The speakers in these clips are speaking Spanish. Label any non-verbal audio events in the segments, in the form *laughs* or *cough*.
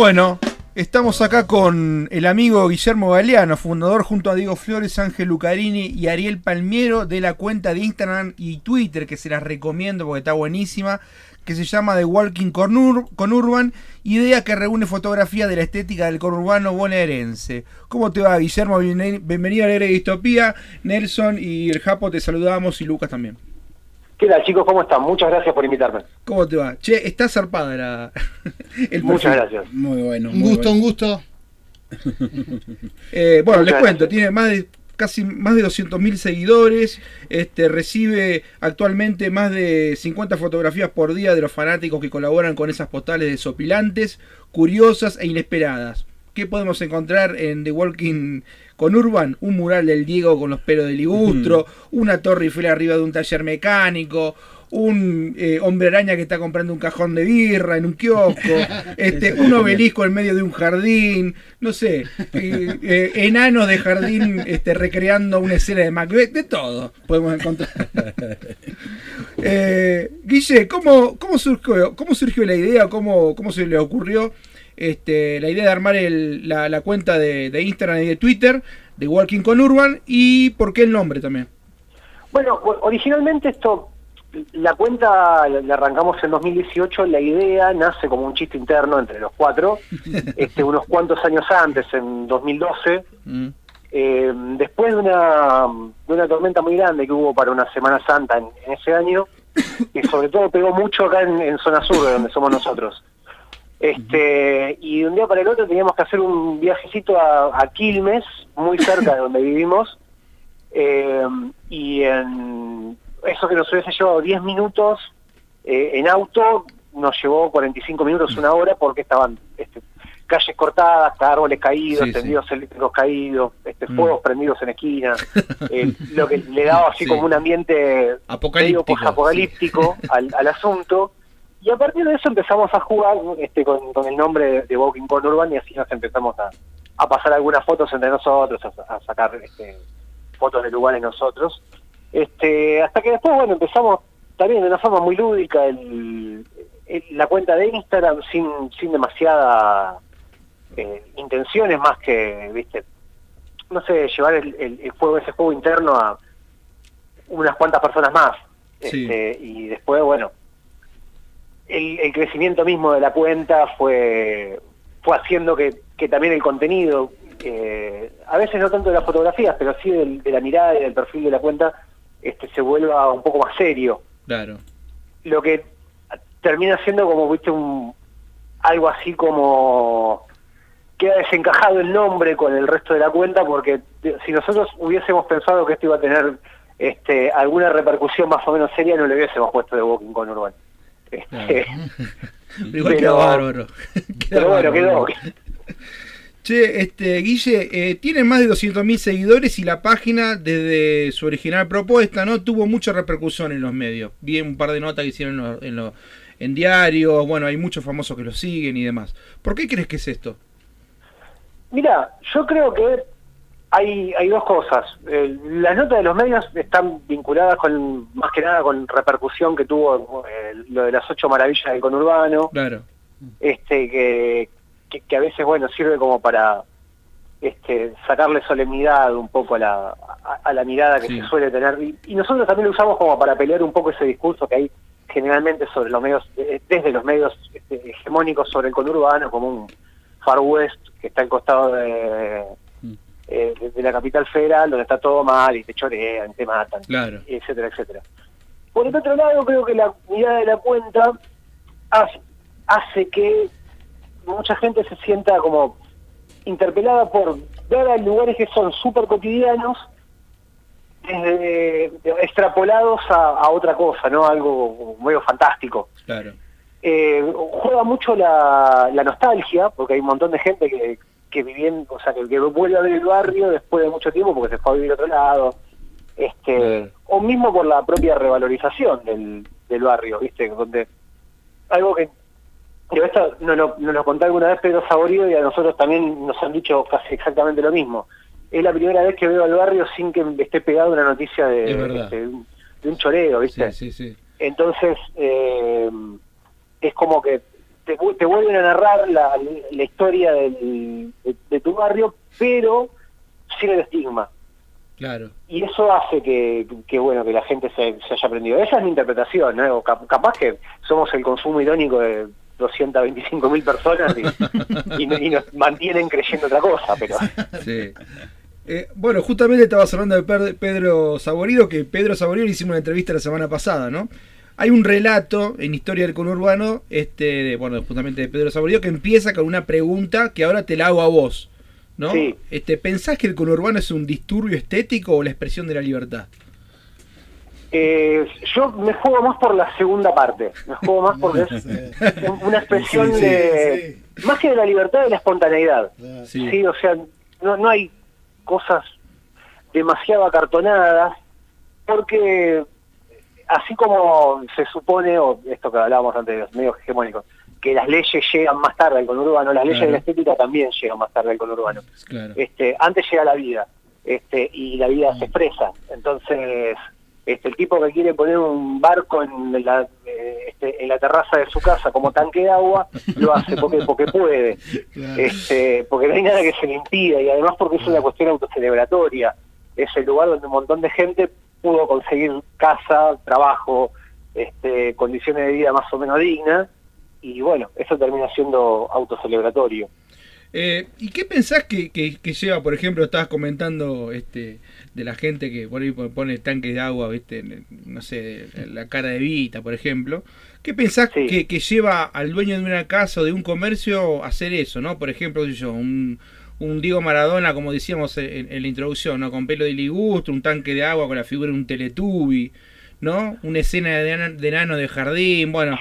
Bueno, estamos acá con el amigo Guillermo Galeano, fundador junto a Diego Flores, Ángel Lucarini y Ariel Palmiero de la cuenta de Instagram y Twitter, que se las recomiendo porque está buenísima, que se llama The Walking con Urban, idea que reúne fotografía de la estética del conurbano bonaerense. ¿Cómo te va, Guillermo? Bienvenido a la Distopía. Nelson y el Japo te saludamos y Lucas también. ¿Qué tal, chicos? ¿Cómo están? Muchas gracias por invitarme. ¿Cómo te va? Che, está zarpada la... *laughs* el Muchas gracias. Muy bueno. Un gusto, un gusto. *laughs* Eh, bueno, les cuento, tiene más de casi más de 200.000 seguidores, este, recibe actualmente más de 50 fotografías por día de los fanáticos que colaboran con esas postales desopilantes, curiosas e inesperadas. ¿Qué podemos encontrar en The Walking con Urban? Un mural del Diego con los pelos de ligustro, una torre Eiffel arriba de un taller mecánico, un eh, hombre araña que está comprando un cajón de birra en un kiosco, *laughs* este, un obelisco en medio de un jardín, no sé, eh, eh, enanos de jardín este, recreando una escena de Macbeth, de todo podemos encontrar. *laughs* Guille, ¿cómo, cómo, surgió, ¿cómo surgió la idea? ¿Cómo, cómo se le ocurrió? Este, la idea de armar la, cuenta de, Instagram y de Twitter de Walking con Urban y por qué el nombre también. Bueno, originalmente esto, la cuenta la arrancamos en 2018, la idea nace como un chiste interno entre los cuatro, *laughs* este, unos cuantos años antes, en 2012, mm. eh, después de una, de una tormenta muy grande que hubo para una Semana Santa en, ese año, y sobre todo pegó mucho acá en zona sur, de donde somos nosotros. Este, y de un día para el otro teníamos que hacer un viajecito a, Quilmes, muy cerca de donde vivimos, eh, y en eso que nos hubiese llevado 10 minutos eh, en auto, nos llevó 45 minutos, una hora, porque estaban este, calles cortadas, árboles caídos, tendidos eléctricos caídos, este, mm. fuegos prendidos en esquinas, *laughs* eh, lo que le daba así como un ambiente apocalíptico, apocalíptico al, al asunto. Y a partir de eso empezamos a jugar este, con, el nombre de, Walking con Urban y así nos empezamos a, pasar algunas fotos entre nosotros, a, sacar este, fotos de lugares nosotros. Este, hasta que después, bueno, empezamos también de una forma muy lúdica el, la cuenta de Instagram sin, sin demasiada eh, intenciones más que, viste, no sé, llevar el, el, juego, ese juego interno a unas cuantas personas más. Este, y después, bueno, el, crecimiento mismo de la cuenta fue, fue haciendo que, también el contenido, eh, a veces no tanto de las fotografías, pero sí de, la mirada y del perfil de la cuenta, este, se vuelva un poco más serio. Claro. Lo que termina siendo como, viste, un, algo así como queda desencajado el nombre con el resto de la cuenta porque si nosotros hubiésemos pensado que esto iba a tener este, alguna repercusión más o menos seria no le hubiésemos puesto de Walking con Urban. Este, *laughs* *laughs* igual quedó bárbaro. *laughs* pero bueno, quedó. Che, este, Guille, eh, tiene más de 200.000 seguidores y la página, desde su original propuesta, no tuvo mucha repercusión en los medios. Vi un par de notas que hicieron en, en, en diarios, bueno, hay muchos famosos que lo siguen y demás. ¿Por qué crees que es esto? Mira, yo creo que hay, hay dos cosas. las notas de los medios están vinculadas con más que nada con repercusión que tuvo eh, lo de las ocho maravillas del conurbano. Claro. Este, que, que, a veces, bueno, sirve como para este, sacarle solemnidad un poco a la, a, la mirada que se suele tener. Y, nosotros también lo usamos como para pelear un poco ese discurso que hay generalmente sobre los medios, eh, desde los medios este, hegemónicos sobre el conurbano, como un Far West que está al costado de eh, de la capital federal, donde está todo mal y te chorean, te matan, etcétera, etcétera. Por el otro lado, creo que la mirada de la cuenta hace, que mucha gente se sienta como interpelada por ver a lugares que son súper cotidianos, desde, extrapolados a, otra cosa, ¿no? Algo medio fantástico. Claro. Eh, juega mucho la, la nostalgia, porque hay un montón de gente que, que viviendo, o sea, que, que vuelve a ver el barrio después de mucho tiempo porque se fue a vivir a otro lado, este, o mismo por la propia revalorización del, del barrio, ¿viste? Donde algo que yo esto nos lo, nos lo conté alguna vez Pedro Saborío y a nosotros también nos han dicho casi exactamente lo mismo. Es la primera vez que veo al barrio sin que me esté pegada una noticia de, este, de, un choreo, ¿viste? Sí, sí, sí. Entonces, eh, es como que te, te vuelven a narrar la, la historia del, de, tu barrio, pero sin el estigma. Claro. Y eso hace que, que bueno que la gente se, se, haya aprendido. Esa es mi interpretación, ¿no? capaz que somos el consumo irónico de 225 mil personas y, y, nos mantienen creyendo otra cosa, pero... *laughs* Sí. Eh, bueno, justamente estabas hablando de Pedro Saborido, que Pedro Saborido le hicimos una entrevista la semana pasada, ¿no? Hay un relato en Historia del Conurbano, este, bueno, justamente de Pedro Saborido, que empieza con una pregunta que ahora te la hago a vos, ¿no? Este, ¿Pensás que el conurbano es un disturbio estético o la expresión de la libertad? Eh, yo me juego más por la segunda parte, me juego más porque es *laughs* una expresión de, más que de la libertad, de la espontaneidad. Sí, o sea, no, no hay cosas demasiado acartonadas, porque así como se supone, o esto que hablábamos antes de los medios hegemónicos, que las leyes llegan más tarde al conurbano, las leyes de la estética también llegan más tarde al conurbano. Este, antes llega la vida, este, y la vida se expresa. Entonces, este, el tipo que quiere poner un barco en la, eh, este, en la terraza de su casa como tanque de agua, lo hace porque, porque puede, este, porque no hay nada que se le impida y además porque es una cuestión autocelebratoria. Es el lugar donde un montón de gente pudo conseguir casa, trabajo, este, condiciones de vida más o menos dignas y bueno, eso termina siendo autocelebratorio. Eh, ¿Y qué pensás que, que, lleva, por ejemplo, estabas comentando este de la gente que por ahí pone tanques de agua, viste, no sé, la cara de Vita, por ejemplo? ¿Qué pensás que, que, lleva al dueño de una casa o de un comercio a hacer eso, no? Por ejemplo, yo, un, un Diego Maradona, como decíamos en, la introducción, ¿no? Con pelo de ligustro, un tanque de agua con la figura de un teletubi, ¿no? Una escena de, de nano de jardín, bueno,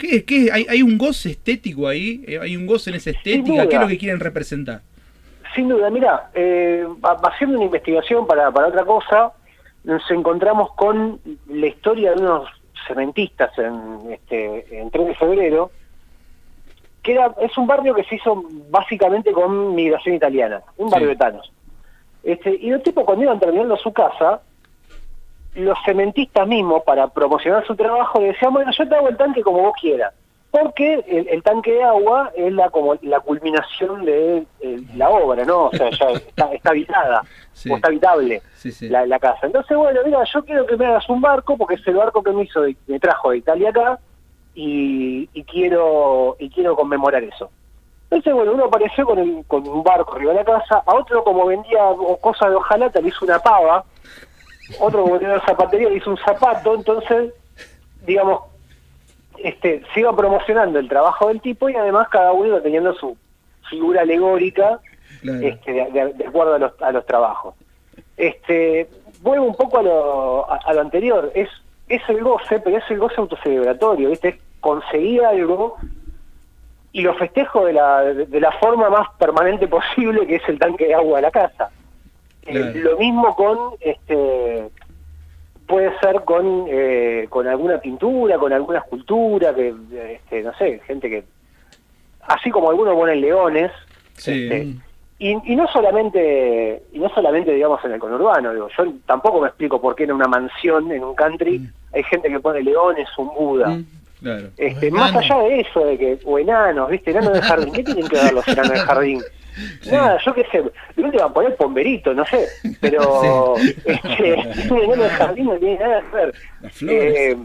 ¿Qué, qué, hay, ¿Hay un goce estético ahí? Eh, ¿Hay un goce en esa estética? ¿Qué es lo que quieren representar? Sin duda, mira, eh, haciendo una investigación para, para otra cosa, nos encontramos con la historia de unos cementistas en, este, en 3 de febrero, que era, es un barrio que se hizo básicamente con migración italiana, un barrio de Thanos. Este, y los tipos cuando iban terminando su casa, los cementistas mismos, para promocionar su trabajo, decían, bueno, yo te hago el tanque como vos quieras. Porque el, tanque de agua es la como la culminación de la obra, ¿no? O sea, ya *laughs* está, habitada, o está habitable La, casa. Entonces, bueno, mira, yo quiero que me hagas un barco, porque es el barco que me hizo, me trajo de Italia acá, y, quiero y quiero conmemorar eso. Entonces, bueno, uno apareció con, con un barco arriba de la casa, a otro como vendía cosas de hojalata le hizo una pava, otro como tenía zapatería le hizo un zapato, entonces, digamos, este, se iba promocionando el trabajo del tipo y además cada uno iba teniendo su figura alegórica este, de, acuerdo a los, a los trabajos. Este, vuelvo un poco a lo, a, lo anterior, es, es el goce, pero es el goce autocelebratorio, ¿viste? Es conseguir algo y lo festejo de la, de la forma más permanente posible, que es el tanque de agua de la casa. Eh, lo mismo con, este, puede ser con, eh, con alguna pintura, con alguna escultura, que, este, no sé, gente que, así como algunos ponen leones, este, y, y, no solamente, y no solamente digamos en el conurbano, digo, yo tampoco me explico por qué en una mansión, en un country, mm. hay gente que pone leones, un Buda. Mm, este, más allá de eso, de que, o enanos, ¿viste? Enanos de jardín, ¿qué tienen que ver los enanos de jardín? *laughs* Nada, yo qué sé, de última a poner pomberito, no sé, pero *laughs* este, un de jardín no tiene nada que ver. Eh,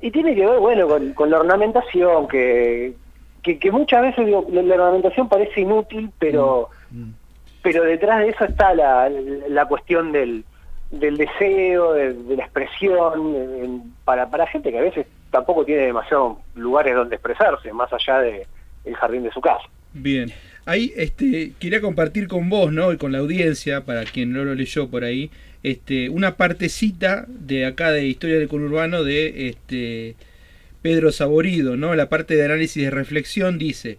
y tiene que ver, bueno, con, la ornamentación, que, que, muchas veces digo, la, ornamentación parece inútil, pero, mm. Mm. pero detrás de eso está la, la cuestión del, del deseo, de, la expresión, para, para gente que a veces tampoco tiene demasiados lugares donde expresarse, más allá de el jardín de su casa. Bien. Ahí este, quería compartir con vos, ¿no? Y con la audiencia, para quien no lo leyó por ahí, este, una partecita de acá de Historia del Conurbano de este, Pedro Saborido, ¿no? La parte de análisis de reflexión dice,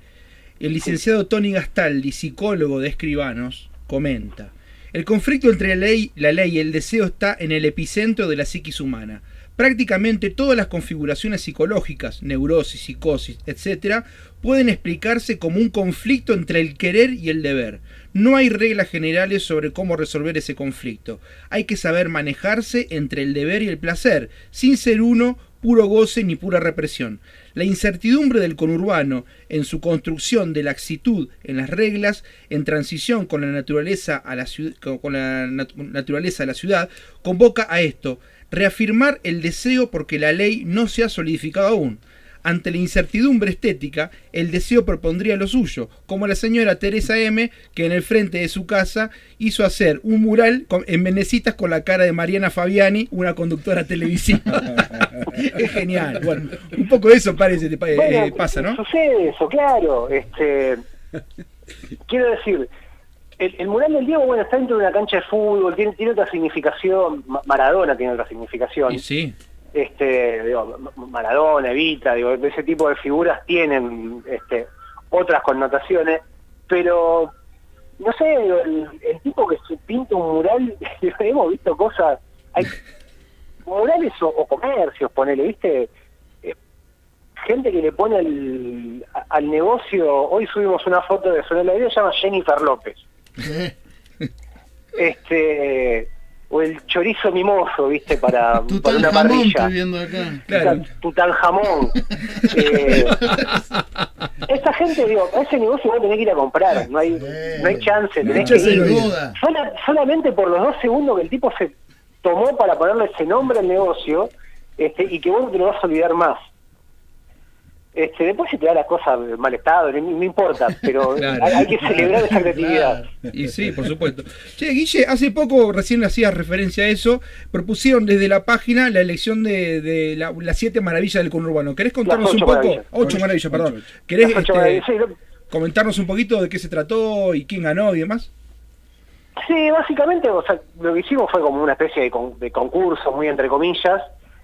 el licenciado Tony Gastaldi, psicólogo de escribanos, comenta, el conflicto entre la ley, la ley y el deseo está en el epicentro de la psiquis humana. Prácticamente todas las configuraciones psicológicas, neurosis, psicosis, etc., pueden explicarse como un conflicto entre el querer y el deber. No hay reglas generales sobre cómo resolver ese conflicto. Hay que saber manejarse entre el deber y el placer, sin ser uno puro goce ni pura represión. La incertidumbre del conurbano en su construcción de laxitud en las reglas, en transición con la naturaleza, a la, con la naturaleza de la ciudad, convoca a esto, reafirmar el deseo porque la ley no se ha solidificado aún. Ante la incertidumbre estética, el deseo propondría lo suyo, como la señora Teresa M., que en el frente de su casa hizo hacer un mural en venecitas con la cara de Mariana Fabiani, una conductora *laughs* televisiva. *laughs* es genial. Bueno, un poco de eso parece, eh, pasa, ¿no? Sucede eso, claro. Este, quiero decir, el, mural del Diego, bueno, está dentro de una cancha de fútbol, tiene, tiene otra significación, Maradona tiene otra significación. sí este, digo, Maradona, Evita, digo, ese tipo de figuras tienen este, otras connotaciones, pero no sé, el, tipo que se pinta un mural, *laughs* hemos visto cosas, hay *laughs* murales o, comercios, ponele, ¿viste? Eh, gente que le pone al negocio, hoy subimos una foto de vida, se llama Jennifer López. Este o el chorizo mimoso, ¿viste? Para, *laughs* para una parrilla. Estoy viendo acá. Claro. Tutanjamón. *laughs* eh, esa gente, digo, a ese negocio a tener que ir a comprar, no hay, no hay chance, tenés que ir. solamente por los dos segundos que el tipo se tomó para ponerle ese nombre al negocio, este, y que vos no te lo vas a olvidar más. Este, después si te da las cosas mal estado, no, importa, *laughs* pero hay, que celebrar esa creatividad. Y sí, por supuesto. Che, Guille, hace poco, recién hacías referencia a eso, propusieron desde la página la elección de, las siete maravillas del conurbano. ¿Querés contarnos un poco? Ocho, maravillas, perdón. ¿Querés este, comentarnos un poquito de qué se trató y quién ganó y demás? Sí, básicamente o sea, lo que hicimos fue como una especie de, de concurso, muy entre comillas,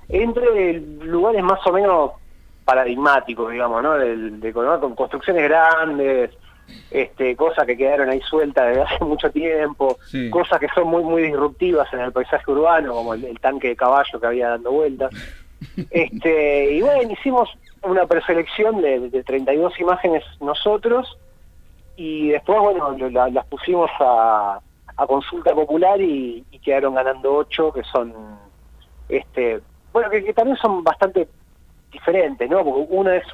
entre lugares más o menos paradigmático, digamos, ¿no? De, con construcciones grandes, este, cosas que quedaron ahí sueltas desde *laughs* hace mucho tiempo, cosas que son muy muy disruptivas en el paisaje urbano, como el, tanque de caballo que había dando vueltas. *laughs* Este, y bueno, hicimos una preselección de, de 32 imágenes nosotros y después, bueno, las pusimos a, consulta popular y, quedaron ganando ocho que son, este bueno, que también son bastante diferentes, ¿no? Porque una es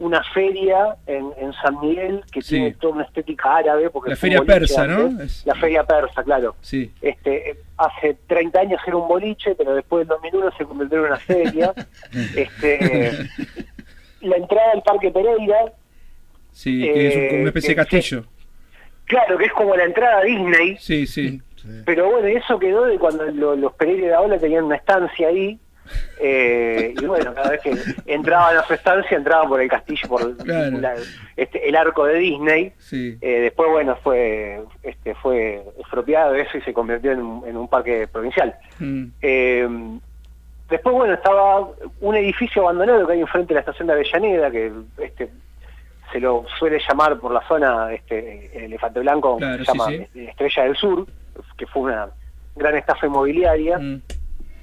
una feria en, San Miguel que tiene toda una estética árabe. Porque la feria persa, ¿no? La feria persa, claro. Sí. Este, hace 30 años era un boliche, pero después del 2001 se convirtió en una feria. *laughs* este, la entrada al Parque Pereira. Sí, que es como una especie de castillo. claro, que es como la entrada a Disney. Sí, sí. Pero bueno, eso quedó de cuando los Pereira de Ola tenían una estancia ahí eh, y bueno, cada vez que entraban a su estancia, entraban por el castillo, por este, el arco de Disney. Eh, después, bueno, fue este, fue expropiado eso y se convirtió en, un parque provincial. Mm. Eh, después, bueno, estaba un edificio abandonado que hay enfrente de la estación de Avellaneda, que este, se lo suele llamar por la zona este, Elefante Blanco, se llama Estrella del Sur, que fue una gran estafa inmobiliaria. Mm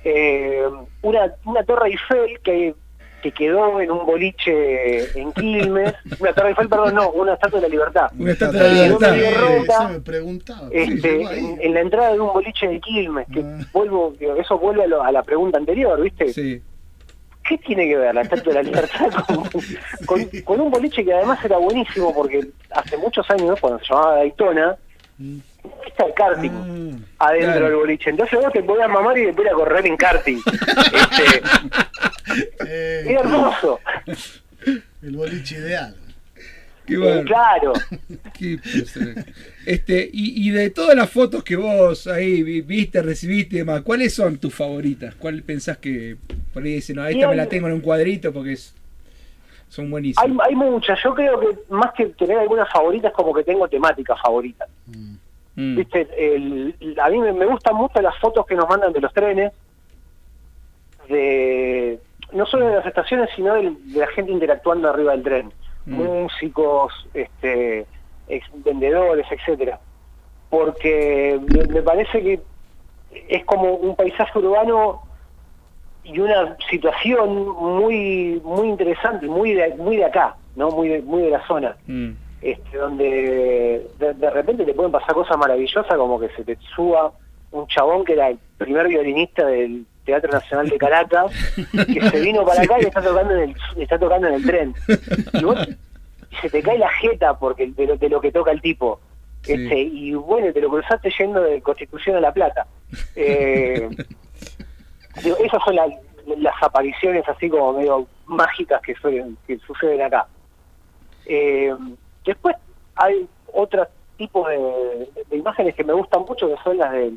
eh, una, una torre Eiffel que, que quedó en un boliche en Quilmes, *laughs* una torre Eiffel, perdón, no, una estatua de la libertad. Una estatua de la libertad. eso me preguntaba. Este, en, la entrada de un boliche de Quilmes, que ah. vuelvo, eso vuelve a, la pregunta anterior, ¿viste? Sí. ¿Qué tiene que ver la Estatua de la Libertad *laughs* con, con, un boliche que además era buenísimo porque hace muchos años, cuando se llamaba Daytona, mm está el karting ah, adentro del boliche. Entonces vos te podías mamar y después a correr en karting. este, eh, es hermoso. El boliche ideal. Qué bueno. claro. este, y, y, de todas las fotos que vos ahí viste, recibiste y demás, ¿cuáles son tus favoritas? ¿Cuál pensás que por ahí dicen, no, esta me la tengo en un cuadrito porque es, son buenísimas? Hay, hay muchas. Yo creo que más que tener algunas favoritas, como que tengo temáticas favoritas. Mm. Mm. ¿Viste? a mí me, gustan mucho las fotos que nos mandan de los trenes, de no solo de las estaciones, sino de, la gente interactuando arriba del tren. Mm. Músicos, este, vendedores, etcétera. Porque me, parece que es como un paisaje urbano y una situación muy muy interesante, muy de, muy de acá, no muy de, muy de la zona. Mm este, donde de, repente te pueden pasar cosas maravillosas como que se te suba un chabón que era el primer violinista del Teatro Nacional de Caracas, *laughs* que se vino para acá y está tocando en el, está tocando en el tren. Y, vos- se te cae la jeta porque de lo, de lo que toca el tipo. Sí. Este, y bueno, te lo cruzaste yendo de Constitución a La Plata. Eh, *laughs* digo, esas son las, las apariciones así como medio mágicas que, suelen, que suceden acá. Eh, después hay otro tipo de, de imágenes que me gustan mucho, que son las de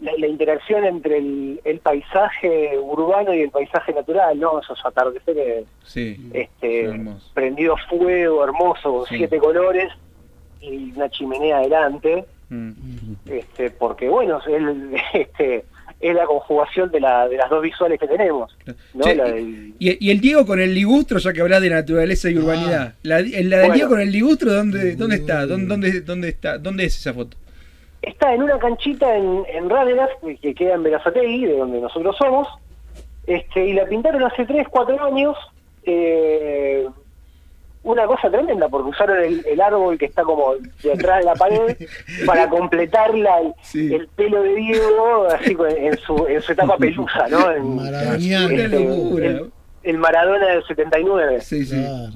la, la interacción entre el, el paisaje urbano y el paisaje natural, ¿no? Esos atardeceres Sí. este, prendido fuego, hermoso, Sí. siete colores y una chimenea adelante, Mm. este, porque bueno, el- *laughs* este, es la conjugación de, la, de las dos visuales que tenemos, ¿no? Che, La del- y, y el Diego con el ligustro, ya que hablas de naturaleza y urbanidad. La, la del Bueno. Diego con el ligustro, ¿dónde, dónde está? ¿Dónde, dónde, dónde está? ¿Dónde es esa foto? Está en una canchita en, en que queda en Verazategui, de donde nosotros somos, este, y la pintaron hace 3, 4 años. eh, una cosa tremenda, porque usaron el, el árbol que está como detrás de la pared *laughs* para completar la, el, Sí. el pelo de Diego, así con- en su, en su etapa pelusa, ¿no? En, Maradoniano. Una este, locura. el, el Maradona del 79. Sí, sí. Claro.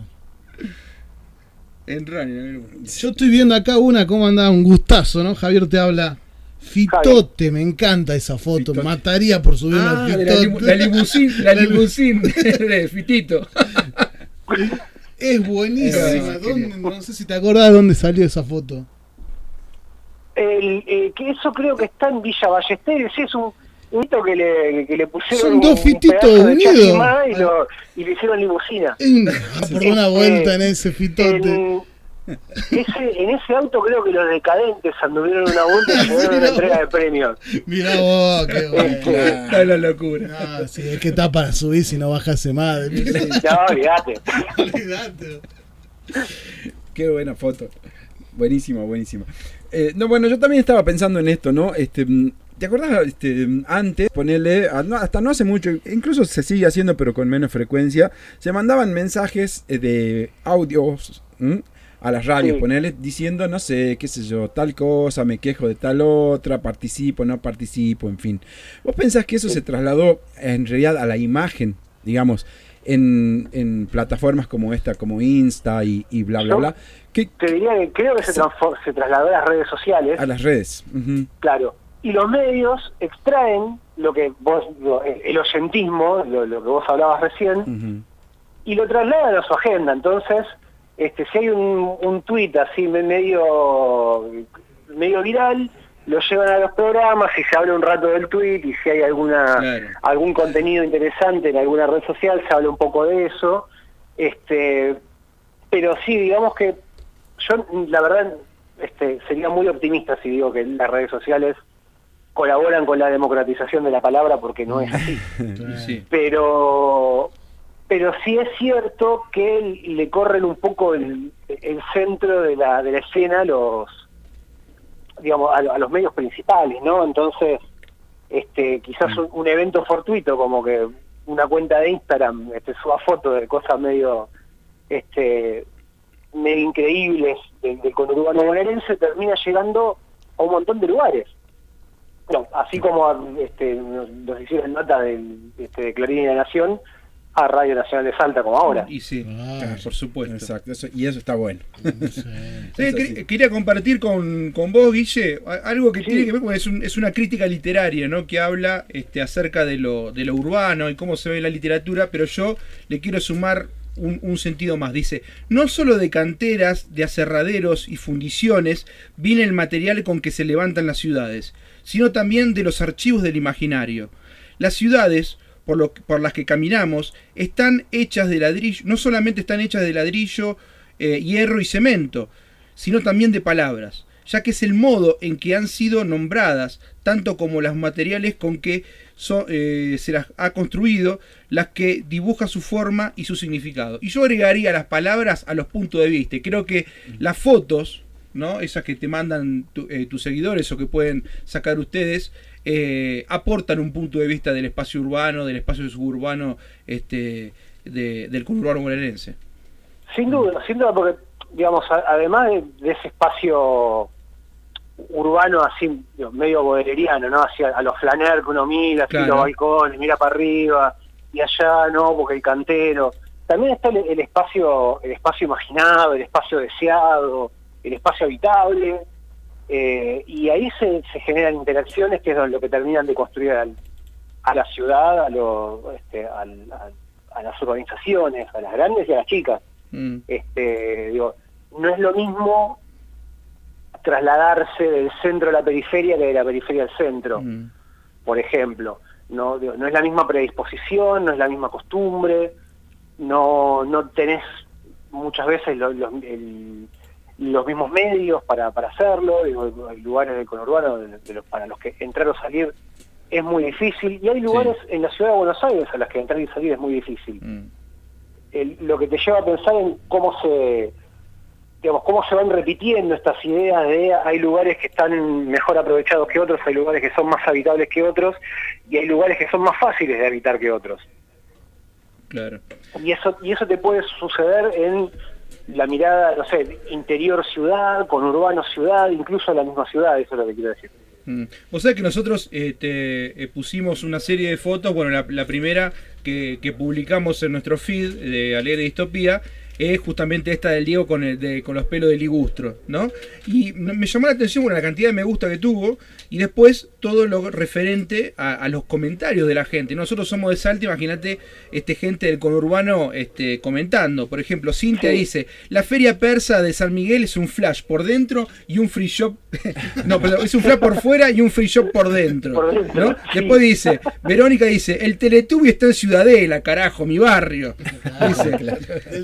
En Running. Yo estoy viendo acá una, cómo andaba, un gustazo, ¿no? Javier te habla. Fitote, me encanta esa foto. Fitote. Mataría por subir Ah, Fitote. la limusín, la *laughs* limusín *laughs* de Fitito. Es buenísima. No sé si te acordás dónde salió esa foto. El, eh, que eso creo que está en Villa Ballester, sí, es un un hito que le, que le pusieron Son un- dos un fititos de más y, lo, y le hicieron limusina. Es una- a por una Este, vuelta en ese Fitote. En ese, en ese auto creo que los decadentes anduvieron una vuelta y *laughs* llevaron una entrega de premios. Mirá vos, qué Este, bueno. *laughs* Está la locura. Ah, sí, es que está para subir si no bajase más. No, olvídate. *laughs* Olvidate. Qué buena foto. Buenísima, buenísima. Eh, no, bueno, yo también estaba pensando en esto, ¿no? Este, mm, ¿Te acordás este, mm, antes, ponerle, a- no, hasta no hace mucho, incluso se sigue haciendo pero con menos frecuencia, se mandaban mensajes eh, de audios ¿m? A las radios, Sí. ponerle diciendo, no sé, qué sé yo, tal cosa, me quejo de tal otra, participo, no participo, en fin. ¿Vos pensás que eso Sí. se trasladó en realidad a la imagen, digamos, en, en plataformas como esta, como Insta y, y bla, bla, bla? ¿Qué, Te diría que creo que se, se trasladó a las redes sociales, a las redes. Claro. Y los medios extraen lo que vos, lo- el oyentismo, lo, lo que vos hablabas recién, y lo trasladan a su agenda. Entonces, este, si hay un, un tuit así me- medio, medio viral, lo llevan a los programas y se habla un rato del tuit y si hay alguna Claro. algún contenido interesante en alguna red social se habla un poco de eso. Este, pero sí, digamos que yo la verdad este, sería muy optimista si digo que las redes sociales colaboran con la democratización de la palabra porque no es así *laughs* Sí. pero pero sí es cierto que le corren un poco el, el centro de la, de la escena los digamos a, a los medios principales no entonces este quizás un, un evento fortuito como que una cuenta de Instagram este suba fotos de cosas medio este medio increíbles del, del conurbano bonaerense termina llegando a un montón de lugares. Bueno, así como este, nos, nos hicieron nota del, este, de Clarín y la Nación a Radio Nacional de Salta como ahora. Y sí, Ah, claro, por supuesto. Exacto, eso- y eso está bueno. Sí, *laughs* así. quería compartir con, con vos, Guille, algo que Sí. tiene que ver con es, un- es una crítica literaria, ¿no? Que habla este, acerca de lo, de lo urbano y cómo se ve la literatura, pero yo le quiero sumar un, un sentido más. Dice, no solo de canteras, de aserraderos y fundiciones viene el material con que se levantan las ciudades, sino también de los archivos del imaginario. Las ciudades, por, lo, por las que caminamos, están hechas de ladrillo, no solamente están hechas de ladrillo, eh, hierro y cemento, sino también de palabras, ya que es el modo en que han sido nombradas, tanto como los materiales con que eh, se las ha construido, las que dibuja su forma y su significado. Y yo agregaría las palabras a los puntos de vista. Creo que las fotos, ¿no? esas que te mandan eh, tus seguidores o que pueden sacar ustedes, eh, aportan un punto de vista del espacio urbano, del espacio suburbano este, de- del conurbano bonaerense. Sin duda, sin duda, porque, digamos, a- además de, de ese espacio urbano así, medio bodereriano, ¿no? Hacia a los flaner que uno mira, así Claro. los balcones, mira para arriba, y allá no, porque el cantero. También está el, el espacio, el espacio imaginado, el espacio deseado, el espacio habitable, eh, y ahí se, se generan interacciones que es lo que terminan de construir al- a la ciudad, a, lo, este, al- a- a las organizaciones, a las grandes y a las chicas. Mm, Este, digo, no es lo mismo trasladarse del centro a la periferia que de la periferia al centro, mm. por ejemplo. No, Digo, no es la misma predisposición, no es la misma costumbre, no, no tenés muchas veces lo- los, el- los mismos medios para, para hacerlo, digo, hay lugares del conurbano de- de los- para los que entrar o salir es muy difícil, y hay lugares en la ciudad de Buenos Aires a las que entrar y salir es muy difícil Mm. el- lo que te lleva a pensar en cómo se digamos cómo se van repitiendo estas ideas de hay lugares que están mejor aprovechados que otros, hay lugares que son más habitables que otros y hay lugares que son más fáciles de habitar que otros. Claro. Y eso y eso te puede suceder en la mirada, no sé, interior ciudad, con urbano ciudad, incluso en la misma ciudad, eso es lo que quiero decir. Mm. Vos sabés que nosotros este, eh, pusimos una serie de fotos, bueno, la, primera que, que publicamos en nuestro feed de Alegre Distopía es justamente esta del Diego con, el, de, con los pelos de ligustro, ¿no? Y me llamó la atención bueno, la cantidad de me gusta que tuvo y después todo lo referente a, a los comentarios de la gente. Nosotros somos de Salta, imagínate este, gente del conurbano este, comentando. Por ejemplo, Cintia dice, la feria persa de San Miguel es un flash por dentro y un free shop... *laughs* no, perdón, es un flash por fuera y un free shop por dentro. ¿no? Después dice, Verónica dice, el Teletubby está en Ciudadela, carajo, mi barrio. *laughs* Dice,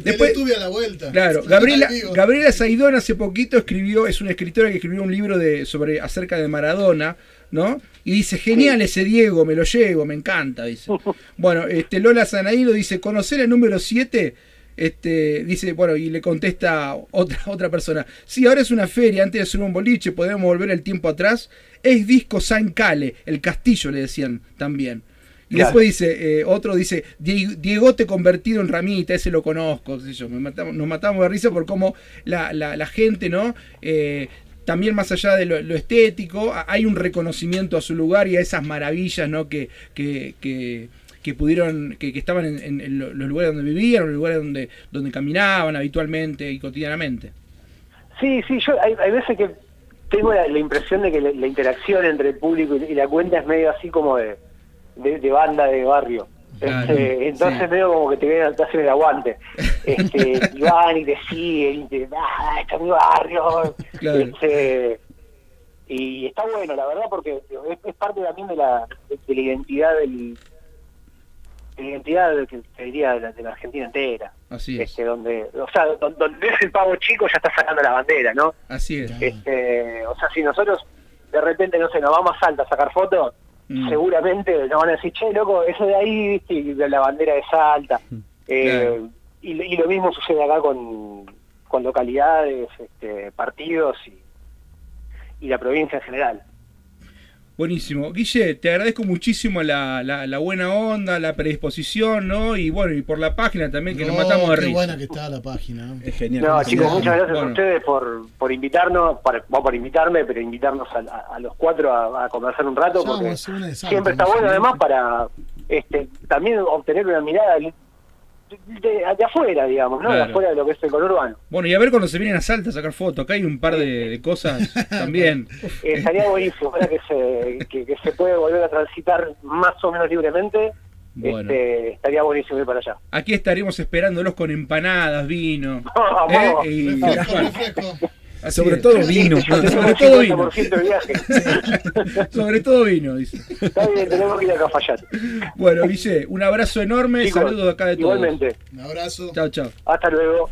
Después- A la vuelta. Claro, Gabriela. Gabriela Saidón hace poquito escribió, es una escritora que escribió un libro de, sobre, acerca de Maradona, ¿no? Y dice, genial ese Diego, me lo llevo, me encanta, dice. *laughs* Bueno, este Lola Sanaíno dice, conocer el número 7, este, dice, bueno, y le contesta otra, otra persona, sí, ahora es una feria, antes de ser un boliche, podemos volver el tiempo atrás, es disco San Cale, el castillo le decían también. Y Claro. después dice, eh, otro dice, "Die- Diegote convertido en ramita, ese lo conozco, sé yo, me matamos- nos matamos de risa por cómo la, la- la gente, ¿no? Eh, también más allá de lo, lo estético, hay un reconocimiento a su lugar y a esas maravillas, ¿no? Que, que, que, que pudieron, que, que estaban en, en- en lo- los lugares donde vivían, los lugares donde, donde caminaban habitualmente y cotidianamente. Sí, sí, yo hay, hay veces que tengo la, la impresión de que la, la interacción entre el público y, y la cuenta es medio así como de, de, de banda de barrio. Claro, Este, entonces sí. medio como que te, ven, te hacen el aguante. Este, *laughs* y van y te siguen, y te, ah, está mi barrio. Claro. Este, y está bueno, la verdad, porque es, es parte también de la, de, de la identidad del de la identidad de, que te diría de la, de la Argentina entera. Así es, Este, donde, o sea, donde, donde ves el pavo chico ya está sacando la bandera, ¿no? así es. Este, o sea, si nosotros de repente, no sé, nos vamos a Salta a sacar fotos, Mm. seguramente nos van a decir, che, loco, eso de ahí, viste, y la bandera de Salta. Eh, Claro. y, y lo mismo sucede acá con, con localidades, este, partidos y, y la provincia en general. Buenísimo. Guille, te agradezco muchísimo la, la, la buena onda, la predisposición, ¿no? Y bueno, y por la página también, que nos No, matamos de qué risa. buena que está la página. ¿no? Es genial. No, chicos, genial. muchas gracias Bueno. a ustedes por, por invitarnos, para, no por invitarme, pero invitarnos a, a- a los cuatro a, a conversar un rato, Ya, porque siempre está bueno además para este, también obtener una mirada de, afuera, digamos, ¿no? De afuera de lo que es el conurbano. Bueno, y a ver cuando se vienen a Salta a sacar fotos. Acá hay un par de, de cosas también. *laughs* Eh, estaría buenísimo, ahora que se, que, que se puede volver a transitar más o menos libremente, Bueno. este, estaría buenísimo ir para allá. Aquí estaremos esperándolos con empanadas, vino. *laughs* Vamos. ¿eh? Y-. así Sobre es. todo vino. *laughs* Sobre todo vino. 50% de viaje. *laughs* Sobre todo vino, dice. Está bien, tenemos que ir a Cafayate. Bueno, Guille, un abrazo enorme. Chicos, Saludos de acá de todos. Igualmente. Un abrazo. Chao, chao. Hasta luego.